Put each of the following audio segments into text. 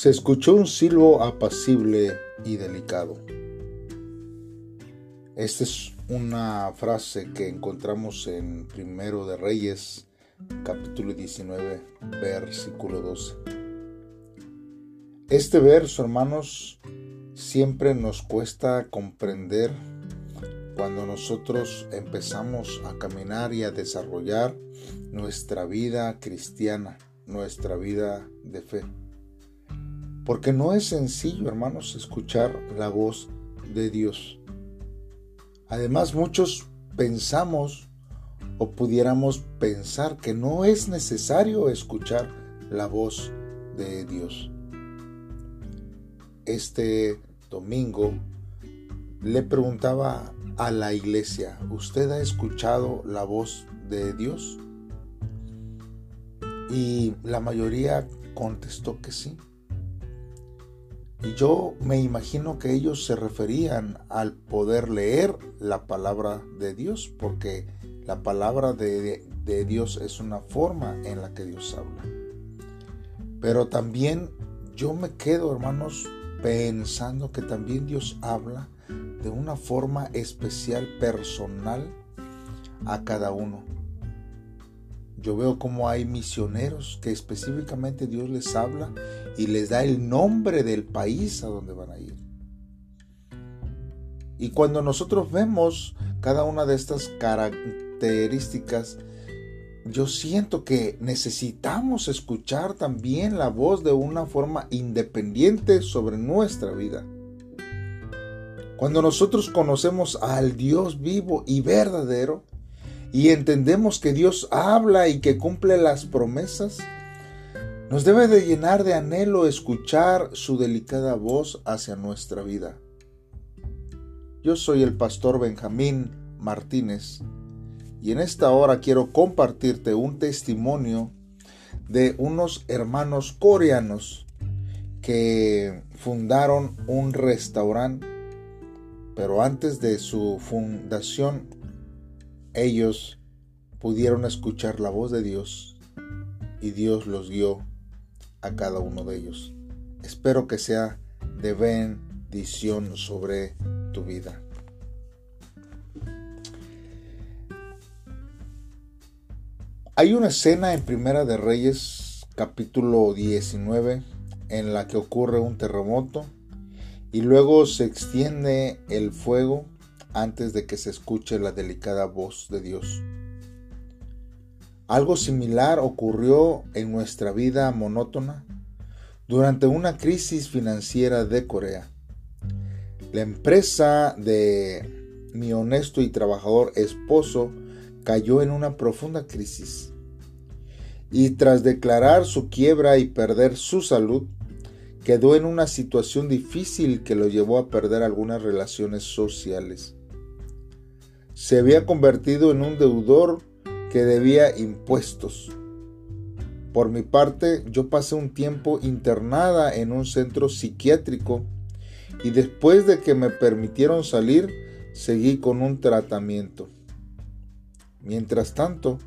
Se escuchó un silbo apacible y delicado. Esta es una frase que encontramos en Primero de Reyes, capítulo 19, versículo 12. Este verso, hermanos, siempre nos cuesta comprender cuando nosotros empezamos a caminar y a desarrollar nuestra vida cristiana, nuestra vida de fe. Porque no es sencillo, hermanos, escuchar la voz de Dios. Además, muchos pensamos o pudiéramos pensar que no es necesario escuchar la voz de Dios. Este domingo le preguntaba a la iglesia, ¿usted ha escuchado la voz de Dios? Y la mayoría contestó que sí. Y yo me imagino que ellos se referían al poder leer la palabra de Dios, porque la palabra de, de, Dios es una forma en la que Dios habla. Pero también yo me quedo, hermanos, pensando que también Dios habla de una forma especial, personal, a cada uno. Yo veo como hay misioneros que específicamente Dios les habla y les da el nombre del país a donde van a ir. Y cuando nosotros vemos cada una de estas características, yo siento que necesitamos escuchar también la voz de una forma independiente sobre nuestra vida. Cuando nosotros conocemos al Dios vivo y verdadero, y entendemos que Dios habla y que cumple las promesas, nos debe de llenar de anhelo escuchar su delicada voz hacia nuestra vida. Yo soy el pastor Benjamín Martínez y en esta hora quiero compartirte un testimonio de unos hermanos coreanos que fundaron un restaurante, pero antes de su fundación ellos pudieron escuchar la voz de Dios y Dios los guió a cada uno de ellos. Espero que sea de bendición sobre tu vida. Hay una escena en Primera de Reyes capítulo 19 en la que ocurre un terremoto y luego se extiende el fuego antes de que se escuche la delicada voz de Dios. Algo similar ocurrió en nuestra vida monótona durante una crisis financiera de Corea. La empresa de mi honesto y trabajador esposo cayó en una profunda crisis. Y tras declarar su quiebra y perder su salud, quedó en una situación difícil que lo llevó a perder algunas relaciones sociales se había convertido en un deudor que debía impuestos. Por mi parte, yo pasé un tiempo internada en un centro psiquiátrico y después de que me permitieron salir, seguí con un tratamiento. Mientras tanto,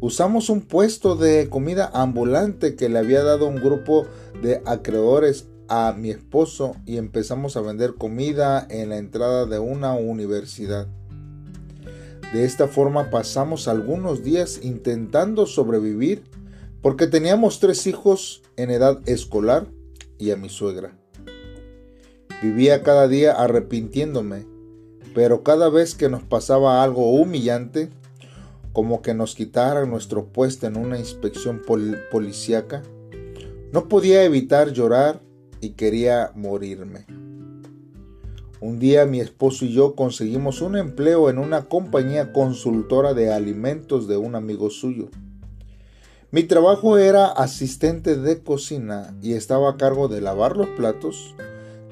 usamos un puesto de comida ambulante que le había dado un grupo de acreedores a mi esposo y empezamos a vender comida en la entrada de una universidad. De esta forma pasamos algunos días intentando sobrevivir porque teníamos tres hijos en edad escolar y a mi suegra. Vivía cada día arrepintiéndome, pero cada vez que nos pasaba algo humillante, como que nos quitaran nuestro puesto en una inspección policíaca, no podía evitar llorar y quería morirme. Un día mi esposo y yo conseguimos un empleo en una compañía consultora de alimentos de un amigo suyo. Mi trabajo era asistente de cocina y estaba a cargo de lavar los platos,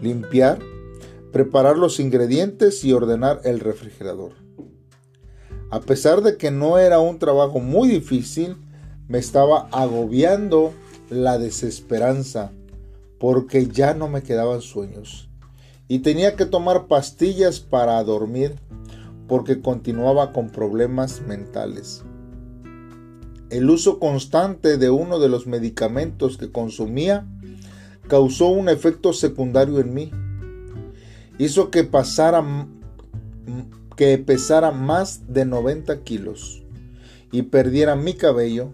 limpiar, preparar los ingredientes y ordenar el refrigerador. A pesar de que no era un trabajo muy difícil, me estaba agobiando la desesperanza porque ya no me quedaban sueños y tenía que tomar pastillas para dormir porque continuaba con problemas mentales. El uso constante de uno de los medicamentos que consumía causó un efecto secundario en mí. Hizo que que pesara más de 90 kilos y perdiera mi cabello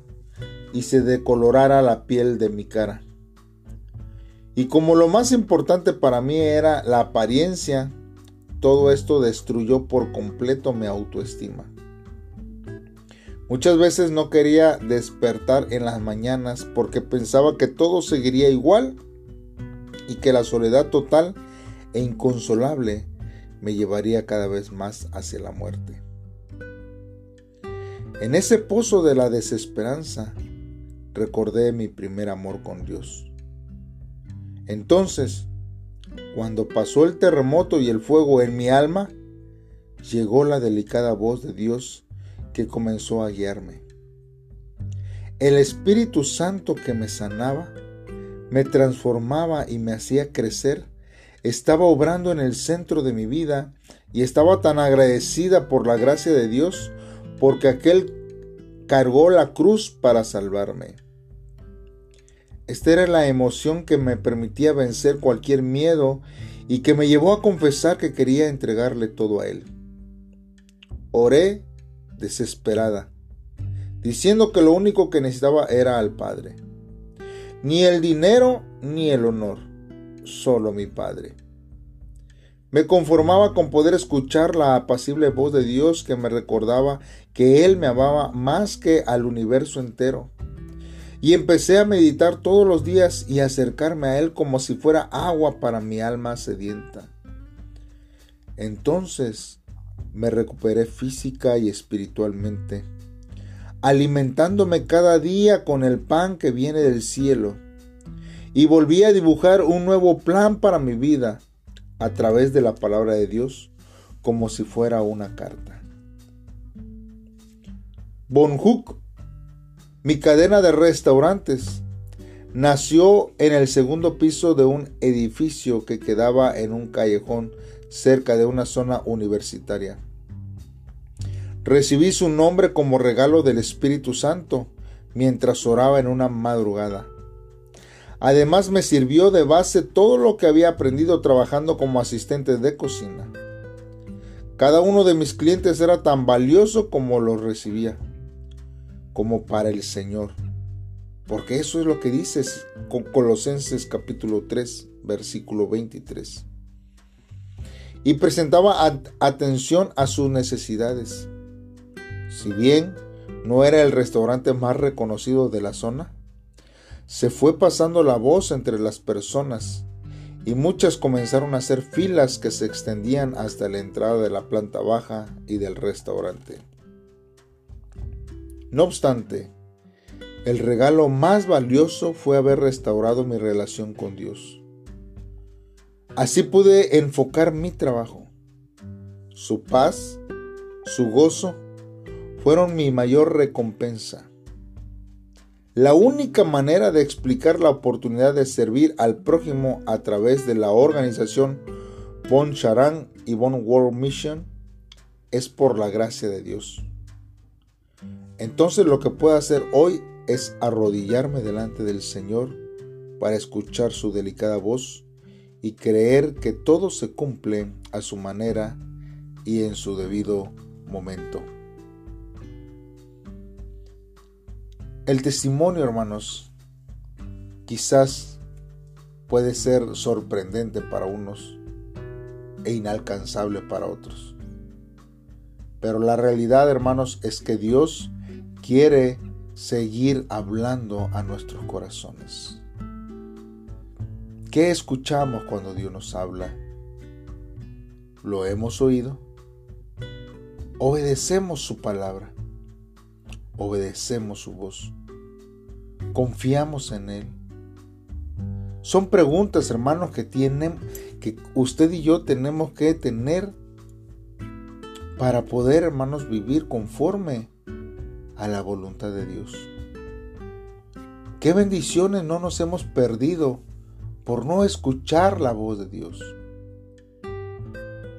y se decolorara la piel de mi cara. Y como lo más importante para mí era la apariencia, todo esto destruyó por completo mi autoestima. Muchas veces no quería despertar en las mañanas porque pensaba que todo seguiría igual y que la soledad total e inconsolable me llevaría cada vez más hacia la muerte. En ese pozo de la desesperanza recordé mi primer amor con Dios. Entonces, cuando pasó el terremoto y el fuego en mi alma, llegó la delicada voz de Dios que comenzó a guiarme. El Espíritu Santo que me sanaba, me transformaba y me hacía crecer, estaba obrando en el centro de mi vida y estaba tan agradecida por la gracia de Dios porque aquel cargó la cruz para salvarme. Esta era la emoción que me permitía vencer cualquier miedo y que me llevó a confesar que quería entregarle todo a Él. Oré desesperada, diciendo que lo único que necesitaba era al Padre. Ni el dinero ni el honor, solo mi Padre. Me conformaba con poder escuchar la apacible voz de Dios que me recordaba que Él me amaba más que al universo entero. Y empecé a meditar todos los días y acercarme a Él como si fuera agua para mi alma sedienta. Entonces me recuperé física y espiritualmente, alimentándome cada día con el pan que viene del cielo, y volví a dibujar un nuevo plan para mi vida a través de la palabra de Dios, como si fuera una carta. Mi cadena de restaurantes, nació en el segundo piso de un edificio que quedaba en un callejón cerca de una zona universitaria. Recibí su nombre como regalo del Espíritu Santo mientras oraba en una madrugada. Además me sirvió de base todo lo que había aprendido trabajando como asistente de cocina. Cada uno de mis clientes era tan valioso como lo recibía, como para el Señor. Porque eso es lo que dice Colosenses capítulo 3, versículo 23 y presentaba atención a sus necesidades. Si bien no era el restaurante más reconocido de la zona, se fue pasando la voz entre las personas y muchas comenzaron a hacer filas que se extendían hasta la entrada de la planta baja y del restaurante. No obstante, el regalo más valioso fue haber restaurado mi relación con Dios. Así pude enfocar mi trabajo. Su paz, su gozo, fueron mi mayor recompensa. La única manera de explicar la oportunidad de servir al prójimo a través de la organización Bon Charan y Bon World Mission es por la gracia de Dios. Entonces lo que puedo hacer hoy es arrodillarme delante del Señor para escuchar su delicada voz y creer que todo se cumple a su manera y en su debido momento. El testimonio, hermanos, quizás puede ser sorprendente para unos e inalcanzable para otros. Pero la realidad, hermanos, es que Dios quiere seguir hablando a nuestros corazones. ¿Qué escuchamos cuando Dios nos habla? ¿Lo hemos oído? Obedecemos su palabra. Obedecemos su voz. Confiamos en Él. Son preguntas, hermanos, que tienen, que usted y yo tenemos que tener para poder, hermanos, vivir conforme a la voluntad de Dios. ¿Qué bendiciones no nos hemos perdido por no escuchar la voz de Dios?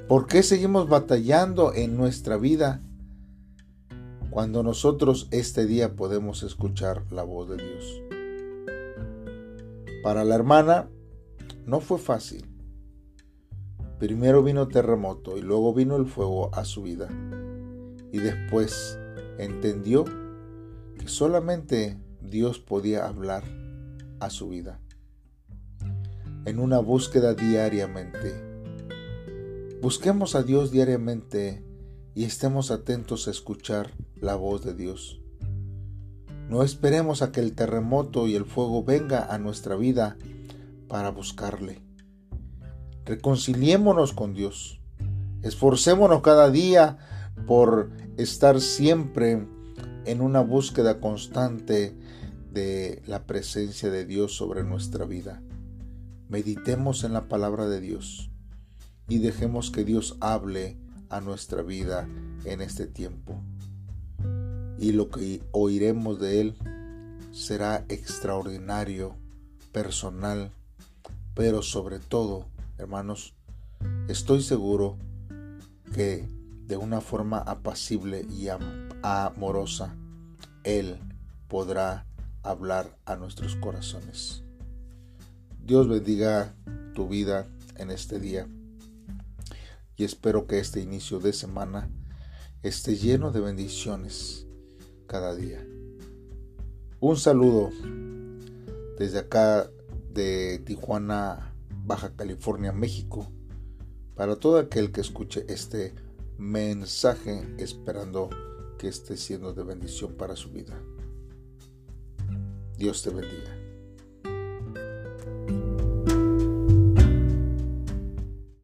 ¿Por qué seguimos batallando en nuestra vida cuando nosotros este día podemos escuchar la voz de Dios? Para la hermana no fue fácil. Primero vino terremoto y luego vino el fuego a su vida. Y después entendió que solamente Dios podía hablar a su vida. En una búsqueda diariamente. Busquemos a Dios diariamente y estemos atentos a escuchar la voz de Dios. No esperemos a que el terremoto y el fuego venga a nuestra vida para buscarle. Reconciliémonos con Dios. Esforcémonos cada día por estar siempre en una búsqueda constante de la presencia de Dios sobre nuestra vida. Meditemos en la palabra de Dios y dejemos que Dios hable a nuestra vida en este tiempo. Y lo que oiremos de Él será extraordinario, personal, pero sobre todo, hermanos, estoy seguro que de una forma apacible y amorosa, Él podrá hablar a nuestros corazones. Dios bendiga tu vida en este día y espero que este inicio de semana esté lleno de bendiciones cada día. Un saludo desde acá de Tijuana, Baja California, México, para todo aquel que escuche este mensaje esperando que esté siendo de bendición para su vida. Dios te bendiga.